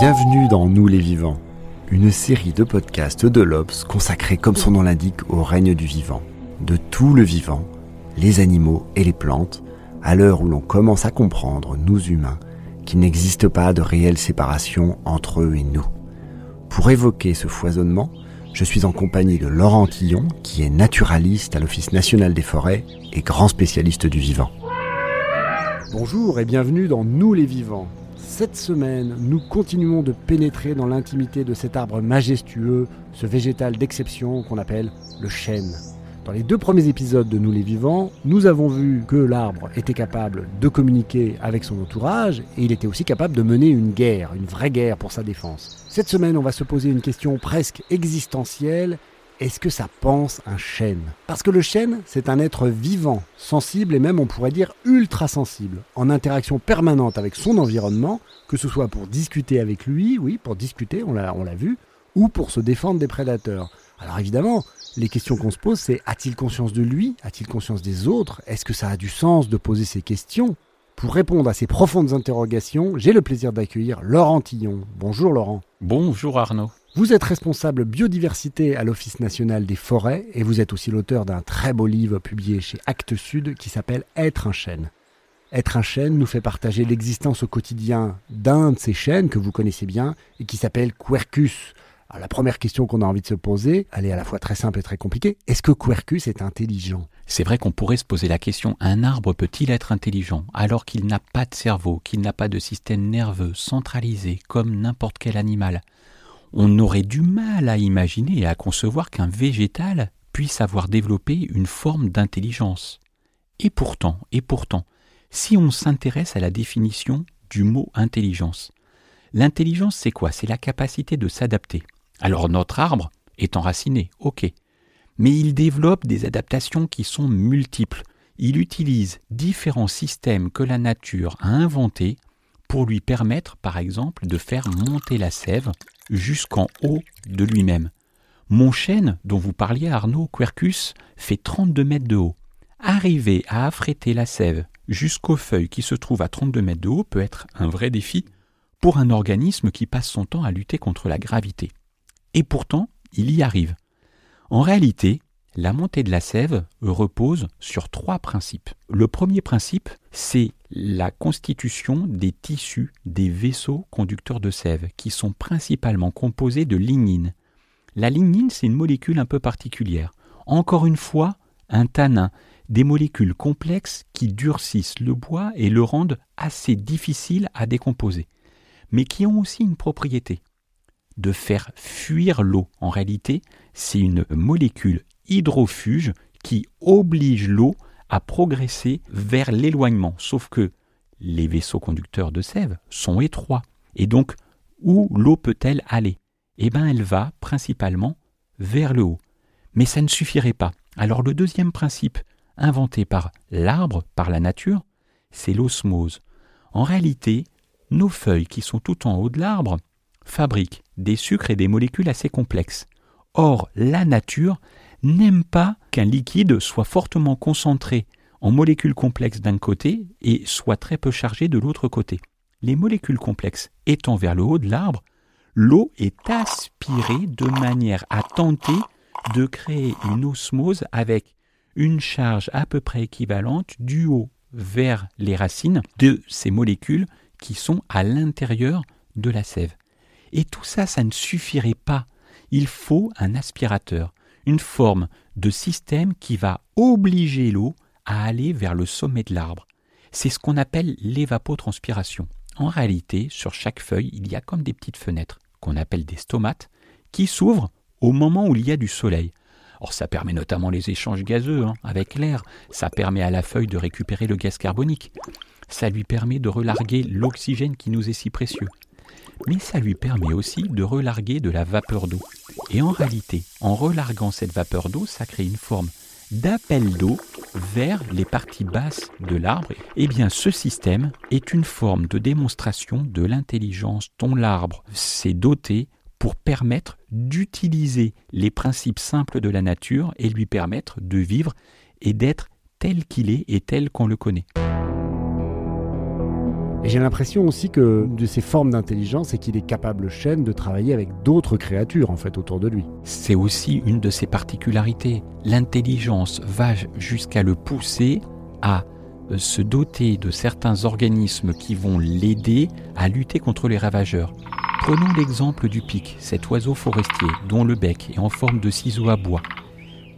Bienvenue dans Nous les vivants, une série de podcasts de l'Obs consacrée comme son nom l'indique au règne du vivant, de tout le vivant, les animaux et les plantes, à l'heure où l'on commence à comprendre, nous humains, qu'il n'existe pas de réelle séparation entre eux et nous. Pour évoquer ce foisonnement, je suis en compagnie de Laurent Tillon, qui est naturaliste à l'Office national des forêts et grand spécialiste du vivant. Bonjour et bienvenue dans Nous les vivants. Cette semaine, nous continuons de pénétrer dans l'intimité de cet arbre majestueux, ce végétal d'exception qu'on appelle le chêne. Dans les deux premiers épisodes de Nous les vivants, nous avons vu que l'arbre était capable de communiquer avec son entourage et il était aussi capable de mener une guerre, une vraie guerre pour sa défense. Cette semaine, on va se poser une question presque existentielle. Est-ce que ça pense un chêne? Parce que le chêne, c'est un être vivant, sensible et même on pourrait dire ultra sensible, en interaction permanente avec son environnement, que ce soit pour discuter avec lui, oui, pour discuter, on l'a, vu, ou pour se défendre des prédateurs. Alors évidemment, les questions qu'on se pose, c'est a-t-il conscience de lui? A-t-il conscience des autres? Est-ce que ça a du sens de poser ces questions? Pour répondre à ces profondes interrogations, j'ai le plaisir d'accueillir Laurent Tillon. Bonjour Laurent. Bonjour Arnaud. Vous êtes responsable biodiversité à l'Office national des forêts et vous êtes aussi l'auteur d'un très beau livre publié chez Actes Sud qui s'appelle Être un chêne. Être un chêne nous fait partager l'existence au quotidien d'un de ces chênes que vous connaissez bien et qui s'appelle Quercus. La première question qu'on a envie de se poser, elle est à la fois très simple et très compliquée. Est-ce que Quercus est intelligent? C'est vrai qu'on pourrait se poser la question, un arbre peut-il être intelligent alors qu'il n'a pas de cerveau, qu'il n'a pas de système nerveux centralisé comme n'importe quel animal? On aurait du mal à imaginer et à concevoir qu'un végétal puisse avoir développé une forme d'intelligence. Et pourtant, et pourtant, si on s'intéresse à la définition du mot intelligence, l'intelligence c'est quoi? C'est la capacité de s'adapter. Alors notre arbre est enraciné, ok. Mais il développe des adaptations qui sont multiples. Il utilise différents systèmes que la nature a inventés pour lui permettre, par exemple, de faire monter la sève jusqu'en haut de lui-même. Mon chêne, dont vous parliez Arnaud, Quercus, fait 32 mètres de haut. Arriver à affréter la sève jusqu'aux feuilles qui se trouvent à 32 mètres de haut peut être un vrai défi pour un organisme qui passe son temps à lutter contre la gravité. Et pourtant, il y arrive. En réalité, la montée de la sève repose sur trois principes. Le premier principe, c'est la constitution des tissus des vaisseaux conducteurs de sève, qui sont principalement composés de lignine. La lignine, c'est une molécule un peu particulière. Encore une fois, un tanin, des molécules complexes qui durcissent le bois et le rendent assez difficile à décomposer, mais qui ont aussi une propriété de faire fuir l'eau. En réalité, c'est une molécule hydrofuge qui oblige l'eau à progresser vers l'éloignement. Sauf que les vaisseaux conducteurs de sève sont étroits. Et donc, où l'eau peut-elle aller? Eh bien, elle va principalement vers le haut. Mais ça ne suffirait pas. Alors le deuxième principe, inventé par l'arbre, par la nature, c'est l'osmose. En réalité, nos feuilles qui sont tout en haut de l'arbre fabriquent des sucres et des molécules assez complexes. Or, la nature n'aime pas qu'un liquide soit fortement concentré en molécules complexes d'un côté et soit très peu chargé de l'autre côté. Les molécules complexes étant vers le haut de l'arbre, l'eau est aspirée de manière à tenter de créer une osmose avec une charge à peu près équivalente du haut vers les racines de ces molécules qui sont à l'intérieur de la sève. Et tout ça, ça ne suffirait pas. Il faut un aspirateur, une forme de système qui va obliger l'eau à aller vers le sommet de l'arbre. C'est ce qu'on appelle l'évapotranspiration. En réalité, sur chaque feuille, il y a comme des petites fenêtres, qu'on appelle des stomates, qui s'ouvrent au moment où il y a du soleil. Or, ça permet notamment les échanges gazeux hein, avec l'air, ça permet à la feuille de récupérer le gaz carbonique, ça lui permet de relarguer l'oxygène qui nous est si précieux. Mais ça lui permet aussi de relarguer de la vapeur d'eau. Et en réalité, en relarguant cette vapeur d'eau, ça crée une forme d'appel d'eau vers les parties basses de l'arbre. Eh bien, ce système est une forme de démonstration de l'intelligence dont l'arbre s'est doté pour permettre d'utiliser les principes simples de la nature et lui permettre de vivre et d'être tel qu'il est et tel qu'on le connaît. Et j'ai l'impression aussi que de ces formes d'intelligence, c'est qu'il est capable, le chêne, de travailler avec d'autres créatures en fait autour de lui. C'est aussi une de ses particularités. L'intelligence va jusqu'à le pousser à euh, se doter de certains organismes qui vont l'aider à lutter contre les ravageurs. Prenons l'exemple du pic, cet oiseau forestier dont le bec est en forme de ciseau à bois.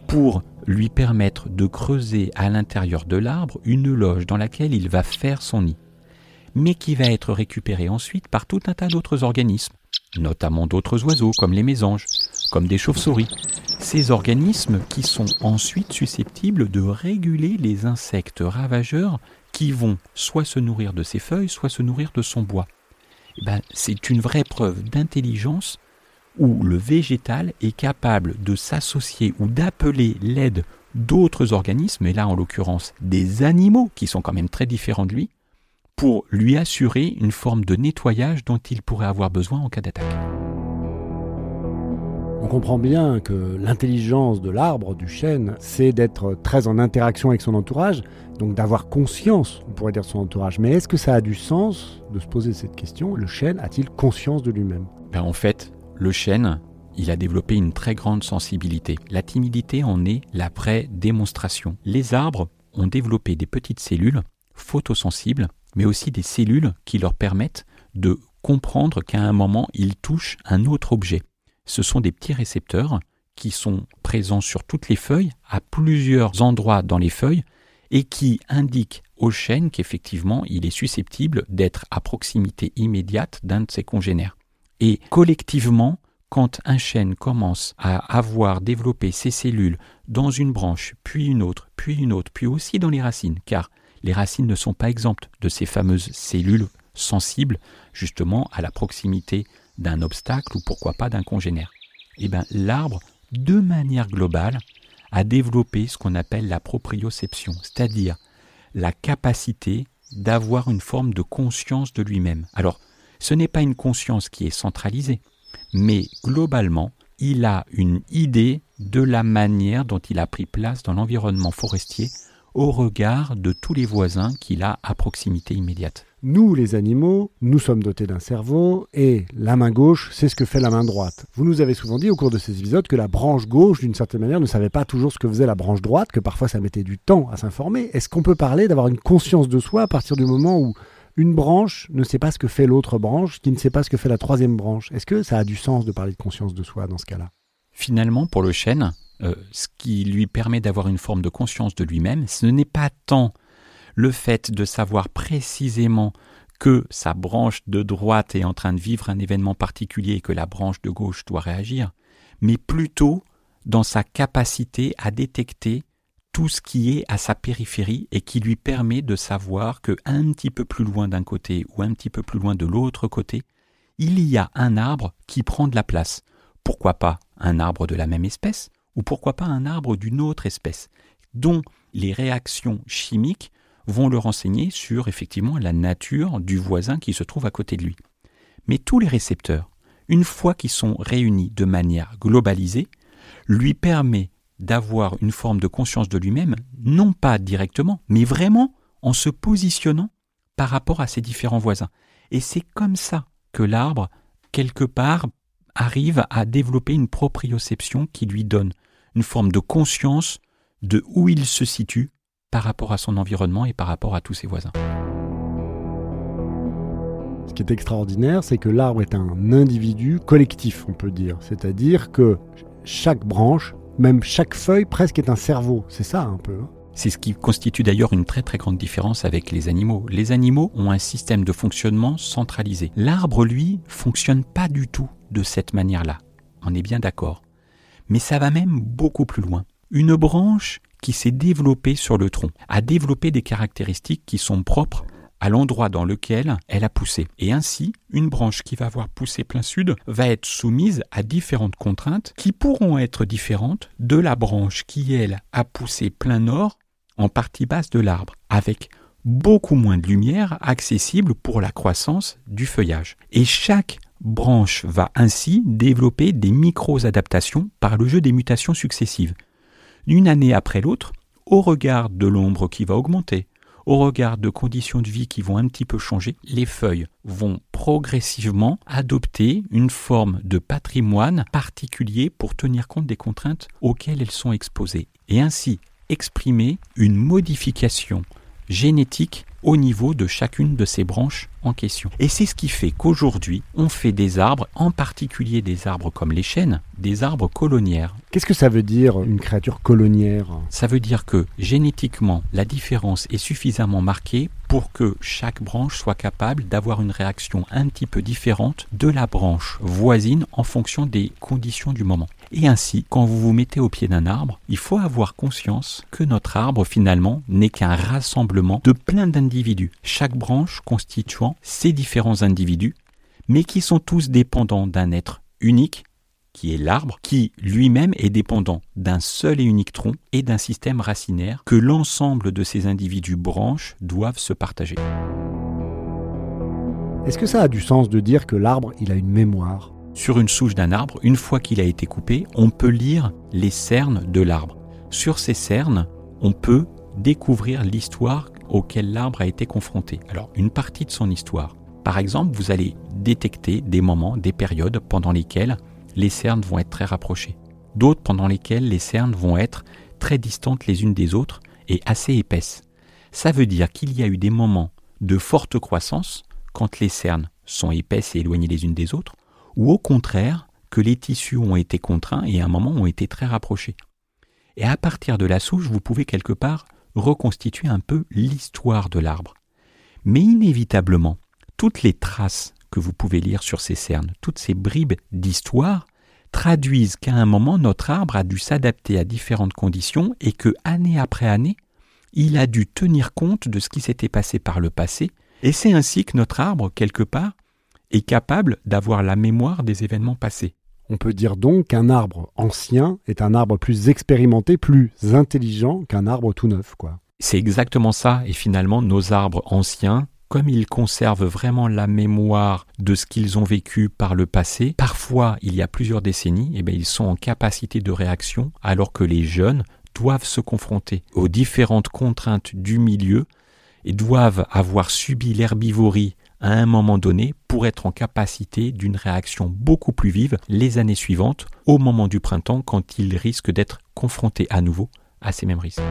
Pour lui permettre de creuser à l'intérieur de l'arbre une loge dans laquelle il va faire son nid mais qui va être récupéré ensuite par tout un tas d'autres organismes, notamment d'autres oiseaux comme les mésanges, comme des chauves-souris. Ces organismes qui sont ensuite susceptibles de réguler les insectes ravageurs qui vont soit se nourrir de ses feuilles, soit se nourrir de son bois. Eh ben, c'est une vraie preuve d'intelligence où le végétal est capable de s'associer ou d'appeler l'aide d'autres organismes, et là en l'occurrence des animaux qui sont quand même très différents de lui, pour lui assurer une forme de nettoyage dont il pourrait avoir besoin en cas d'attaque. On comprend bien que l'intelligence de l'arbre, du chêne, c'est d'être très en interaction avec son entourage, donc d'avoir conscience, on pourrait dire, de son entourage. Mais est-ce que ça a du sens de se poser cette question? Le chêne a-t-il conscience de lui-même? Ben En fait, le chêne, il a développé une très grande sensibilité. La timidité en est la vraie démonstration. Les arbres ont développé des petites cellules photosensibles mais aussi des cellules qui leur permettent de comprendre qu'à un moment, ils touchent un autre objet. Ce sont des petits récepteurs qui sont présents sur toutes les feuilles, à plusieurs endroits dans les feuilles, et qui indiquent au chêne qu'effectivement il est susceptible d'être à proximité immédiate d'un de ses congénères. Et collectivement, quand un chêne commence à avoir développé ses cellules dans une branche, puis une autre, puis une autre, puis aussi dans les racines, car les racines ne sont pas exemptes de ces fameuses cellules sensibles justement à la proximité d'un obstacle ou pourquoi pas d'un congénère. Eh bien, l'arbre, de manière globale, a développé ce qu'on appelle la proprioception, c'est-à-dire la capacité d'avoir une forme de conscience de lui-même. Alors, ce n'est pas une conscience qui est centralisée, mais globalement, il a une idée de la manière dont il a pris place dans l'environnement forestier au regard de tous les voisins qu'il a à proximité immédiate. Nous, les animaux, nous sommes dotés d'un cerveau et la main gauche, c'est ce que fait la main droite. Vous nous avez souvent dit au cours de ces épisodes que la branche gauche, d'une certaine manière, ne savait pas toujours ce que faisait la branche droite, que parfois ça mettait du temps à s'informer. Est-ce qu'on peut parler d'avoir une conscience de soi à partir du moment où une branche ne sait pas ce que fait l'autre branche, qui ne sait pas ce que fait la troisième branche? Est-ce que ça a du sens de parler de conscience de soi dans ce cas-là? Finalement, pour le chêne, euh, ce qui lui permet d'avoir une forme de conscience de lui-même, ce n'est pas tant le fait de savoir précisément que sa branche de droite est en train de vivre un événement particulier et que la branche de gauche doit réagir, mais plutôt dans sa capacité à détecter tout ce qui est à sa périphérie et qui lui permet de savoir que un petit peu plus loin d'un côté ou un petit peu plus loin de l'autre côté, il y a un arbre qui prend de la place. Pourquoi pas un arbre de la même espèce, ou pourquoi pas un arbre d'une autre espèce, dont les réactions chimiques vont le renseigner sur effectivement la nature du voisin qui se trouve à côté de lui. Mais tous les récepteurs, une fois qu'ils sont réunis de manière globalisée, lui permet d'avoir une forme de conscience de lui-même, non pas directement, mais vraiment en se positionnant par rapport à ses différents voisins. Et c'est comme ça que l'arbre, quelque part, arrive à développer une proprioception qui lui donne une forme de conscience de où il se situe par rapport à son environnement et par rapport à tous ses voisins. Ce qui est extraordinaire, c'est que l'arbre est un individu collectif, on peut dire. C'est-à-dire que chaque branche, même chaque feuille, presque est un cerveau. C'est ça un peu. Hein. c'est ce qui constitue d'ailleurs une très très grande différence avec les animaux. Les animaux ont un système de fonctionnement centralisé. L'arbre, lui, fonctionne pas du tout de cette manière-là. On est bien d'accord Mais ça va même beaucoup plus loin. Une branche qui s'est développée sur le tronc a développé des caractéristiques qui sont propres à l'endroit dans lequel elle a poussé. Et ainsi, une branche qui va avoir poussé plein sud va être soumise à différentes contraintes qui pourront être différentes de la branche qui, elle, a poussé plein nord en partie basse de l'arbre, avec beaucoup moins de lumière accessible pour la croissance du feuillage. Et chaque branche va ainsi développer des micro-adaptations par le jeu des mutations successives. D'une année après l'autre, au regard de l'ombre qui va augmenter, au regard de conditions de vie qui vont un petit peu changer, les feuilles vont progressivement adopter une forme de patrimoine particulier pour tenir compte des contraintes auxquelles elles sont exposées et ainsi exprimer une modification génétique au niveau de chacune de ces branches en question. Et c'est ce qui fait qu'aujourd'hui, on fait des arbres, en particulier des arbres comme les chênes, des arbres coloniaires. Qu'est-ce que ça veut dire une créature colonière? Ça veut dire que génétiquement, la différence est suffisamment marquée pour que chaque branche soit capable d'avoir une réaction un petit peu différente de la branche voisine en fonction des conditions du moment. Et ainsi, quand vous vous mettez au pied d'un arbre, il faut avoir conscience que notre arbre finalement n'est qu'un rassemblement de plein d'individus, chaque branche constituant ces différents individus, mais qui sont tous dépendants d'un être unique, qui est l'arbre, qui lui-même est dépendant d'un seul et unique tronc et d'un système racinaire que l'ensemble de ces individus branches doivent se partager. Est-ce que ça a du sens de dire que l'arbre, il a une mémoire? Sur une souche d'un arbre, une fois qu'il a été coupé, on peut lire les cernes de l'arbre. Sur ces cernes, on peut découvrir l'histoire auquel l'arbre a été confronté. Alors, une partie de son histoire. Par exemple, vous allez détecter des moments, des périodes pendant lesquelles les cernes vont être très rapprochées. D'autres pendant lesquelles les cernes vont être très distantes les unes des autres et assez épaisses. Ça veut dire qu'il y a eu des moments de forte croissance quand les cernes sont épaisses et éloignées les unes des autres, ou au contraire que les tissus ont été contraints et à un moment ont été très rapprochés. Et à partir de la souche, vous pouvez quelque part reconstituer un peu l'histoire de l'arbre. Mais inévitablement, toutes les traces que vous pouvez lire sur ces cernes, toutes ces bribes d'histoire, traduisent qu'à un moment notre arbre a dû s'adapter à différentes conditions et que année après année, il a dû tenir compte de ce qui s'était passé par le passé, et c'est ainsi que notre arbre, quelque part, est capable d'avoir la mémoire des événements passés. On peut dire donc qu'un arbre ancien est un arbre plus expérimenté, plus intelligent qu'un arbre tout neuf, quoi. C'est exactement ça, et finalement nos arbres anciens, comme ils conservent vraiment la mémoire de ce qu'ils ont vécu par le passé, parfois il y a plusieurs décennies, et eh bien, ils sont en capacité de réaction, alors que les jeunes doivent se confronter aux différentes contraintes du milieu et doivent avoir subi l'herbivorie à un moment donné pour être en capacité d'une réaction beaucoup plus vive les années suivantes, au moment du printemps, quand ils risquent d'être confrontés à nouveau à ces mêmes risques.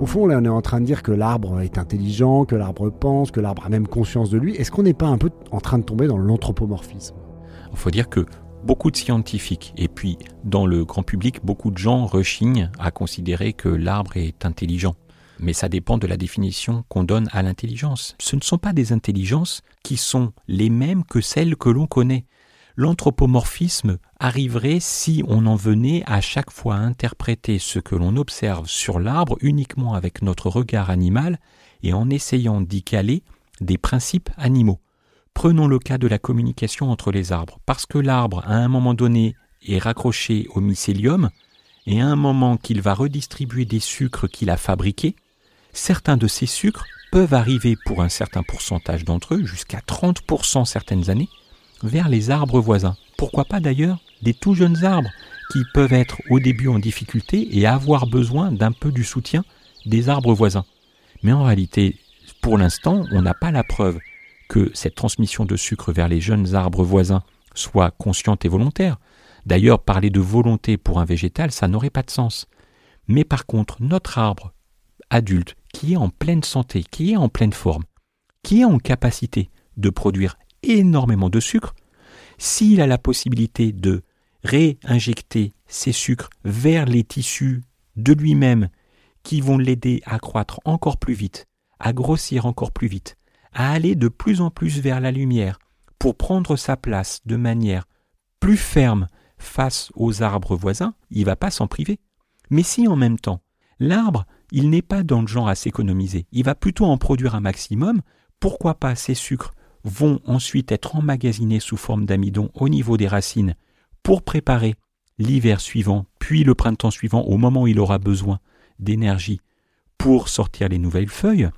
Au fond, là, on est en train de dire que l'arbre est intelligent, que l'arbre pense, que l'arbre a même conscience de lui. Est-ce qu'on n'est pas un peu en train de tomber dans l'anthropomorphisme? Il faut dire que beaucoup de scientifiques et puis dans le grand public, beaucoup de gens rechignent à considérer que l'arbre est intelligent mais ça dépend de la définition qu'on donne à l'intelligence. Ce ne sont pas des intelligences qui sont les mêmes que celles que l'on connaît. L'anthropomorphisme arriverait si on en venait à chaque fois à interpréter ce que l'on observe sur l'arbre uniquement avec notre regard animal et en essayant d'y caler des principes animaux. Prenons le cas de la communication entre les arbres. Parce que l'arbre, à un moment donné, est raccroché au mycélium, et à un moment qu'il va redistribuer des sucres qu'il a fabriqués, certains de ces sucres peuvent arriver pour un certain pourcentage d'entre eux, jusqu'à 30% certaines années, vers les arbres voisins. Pourquoi pas d'ailleurs des tout jeunes arbres qui peuvent être au début en difficulté et avoir besoin d'un peu du soutien des arbres voisins. Mais en réalité, pour l'instant, on n'a pas la preuve que cette transmission de sucre vers les jeunes arbres voisins soit consciente et volontaire. D'ailleurs, parler de volonté pour un végétal, ça n'aurait pas de sens. Mais par contre, notre arbre adulte qui est en pleine santé, qui est en pleine forme, qui est en capacité de produire énormément de sucre, s'il a la possibilité de réinjecter ces sucres vers les tissus de lui-même qui vont l'aider à croître encore plus vite, à grossir encore plus vite, à aller de plus en plus vers la lumière, pour prendre sa place de manière plus ferme face aux arbres voisins, il va pas s'en priver. Mais si en même temps, l'arbre, il n'est pas dans le genre à s'économiser, il va plutôt en produire un maximum, pourquoi pas ces sucres vont ensuite être emmagasinés sous forme d'amidon au niveau des racines pour préparer l'hiver suivant, puis le printemps suivant, au moment où il aura besoin d'énergie pour sortir les nouvelles feuilles.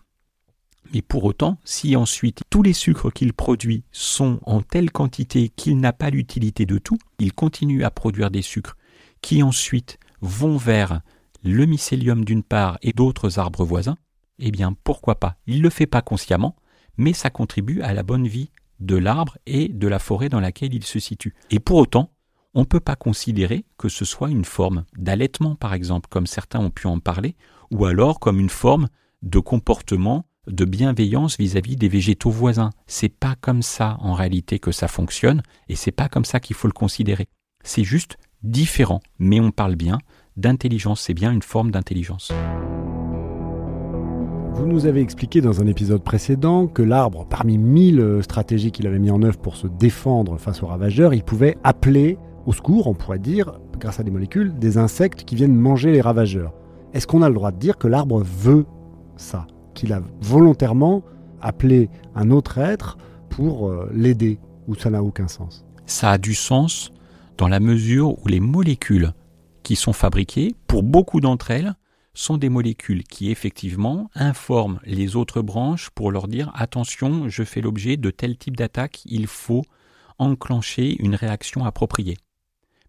Mais pour autant, si ensuite tous les sucres qu'il produit sont en telle quantité qu'il n'a pas l'utilité de tout, il continue à produire des sucres qui ensuite vont vers le mycélium d'une part et d'autres arbres voisins, eh bien pourquoi pas? Il ne le fait pas consciemment, mais ça contribue à la bonne vie de l'arbre et de la forêt dans laquelle il se situe. Et pour autant, on ne peut pas considérer que ce soit une forme d'allaitement, par exemple, comme certains ont pu en parler, ou alors comme une forme de comportement de bienveillance vis-à-vis des végétaux voisins. C'est pas comme ça en réalité que ça fonctionne, et c'est pas comme ça qu'il faut le considérer. C'est juste différent, mais on parle bien d'intelligence, c'est bien une forme d'intelligence. Vous nous avez expliqué dans un épisode précédent que l'arbre, parmi mille stratégies qu'il avait mis en œuvre pour se défendre face aux ravageurs, il pouvait appeler au secours, on pourrait dire, grâce à des molécules, des insectes qui viennent manger les ravageurs. Est-ce qu'on a le droit de dire que l'arbre veut ça? Qu'il a volontairement appelé un autre être pour euh, l'aider Ou ça n'a aucun sens? Ça a du sens dans la mesure où les molécules qui sont fabriquées, pour beaucoup d'entre elles, sont des molécules qui effectivement informent les autres branches pour leur dire attention, je fais l'objet de tel type d'attaque, il faut enclencher une réaction appropriée.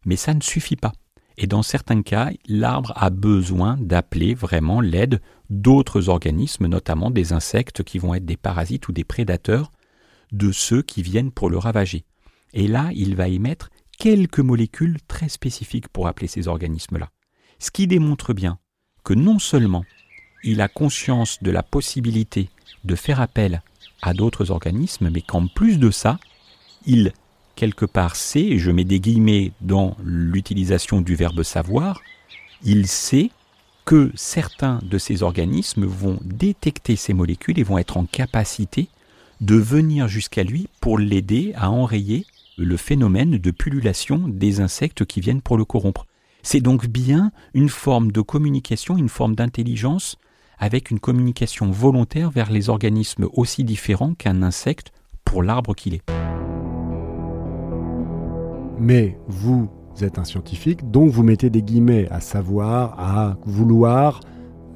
Mais ça ne suffit pas. Et dans certains cas, l'arbre a besoin d'appeler vraiment l'aide d'autres organismes, notamment des insectes qui vont être des parasites ou des prédateurs de ceux qui viennent pour le ravager. Et là, il va émettre quelques molécules très spécifiques pour appeler ces organismes-là. Ce qui démontre bien que non seulement il a conscience de la possibilité de faire appel à d'autres organismes, mais qu'en plus de ça, il, quelque part, sait, je mets des guillemets dans l'utilisation du verbe savoir, il sait que certains de ces organismes vont détecter ces molécules et vont être en capacité de venir jusqu'à lui pour l'aider à enrayer le phénomène de pullulation des insectes qui viennent pour le corrompre. C'est donc bien une forme de communication, une forme d'intelligence avec une communication volontaire vers les organismes aussi différents qu'un insecte pour l'arbre qu'il est. Mais vous êtes un scientifique, donc vous mettez des guillemets à savoir, à vouloir.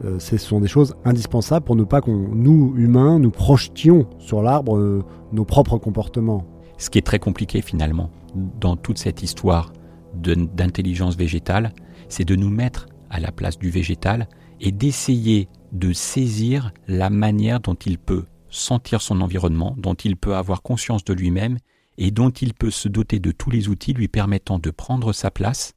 Euh, ce sont des choses indispensables pour ne pas qu'on, nous, humains, nous projetions sur l'arbre euh, nos propres comportements. Ce qui est très compliqué finalement dans toute cette histoire d'intelligence végétale, c'est de nous mettre à la place du végétal et d'essayer de saisir la manière dont il peut sentir son environnement, dont il peut avoir conscience de lui-même et dont il peut se doter de tous les outils lui permettant de prendre sa place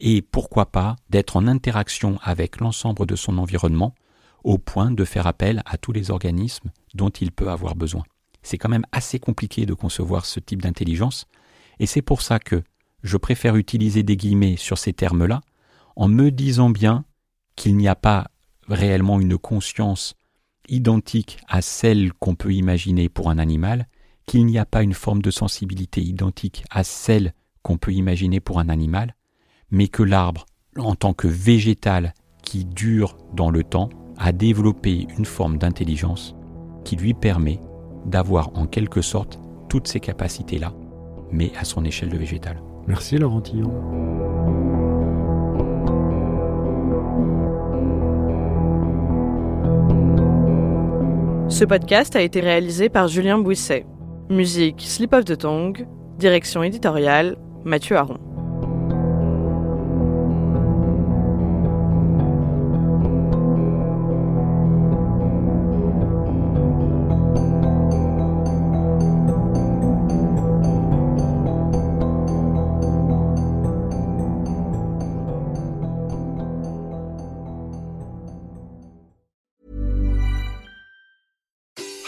et pourquoi pas d'être en interaction avec l'ensemble de son environnement au point de faire appel à tous les organismes dont il peut avoir besoin. C'est quand même assez compliqué de concevoir ce type d'intelligence et c'est pour ça que je préfère utiliser des guillemets sur ces termes-là, en me disant bien qu'il n'y a pas réellement une conscience identique à celle qu'on peut imaginer pour un animal, qu'il n'y a pas une forme de sensibilité identique à celle qu'on peut imaginer pour un animal, mais que l'arbre, en tant que végétal qui dure dans le temps, a développé une forme d'intelligence qui lui permet d'avoir en quelque sorte toutes ces capacités-là, mais à son échelle de végétal. Merci Laurent Tillon. Ce podcast a été réalisé par Julien Bouisset. Musique Slip of the Tongue. Direction éditoriale Mathieu Aron.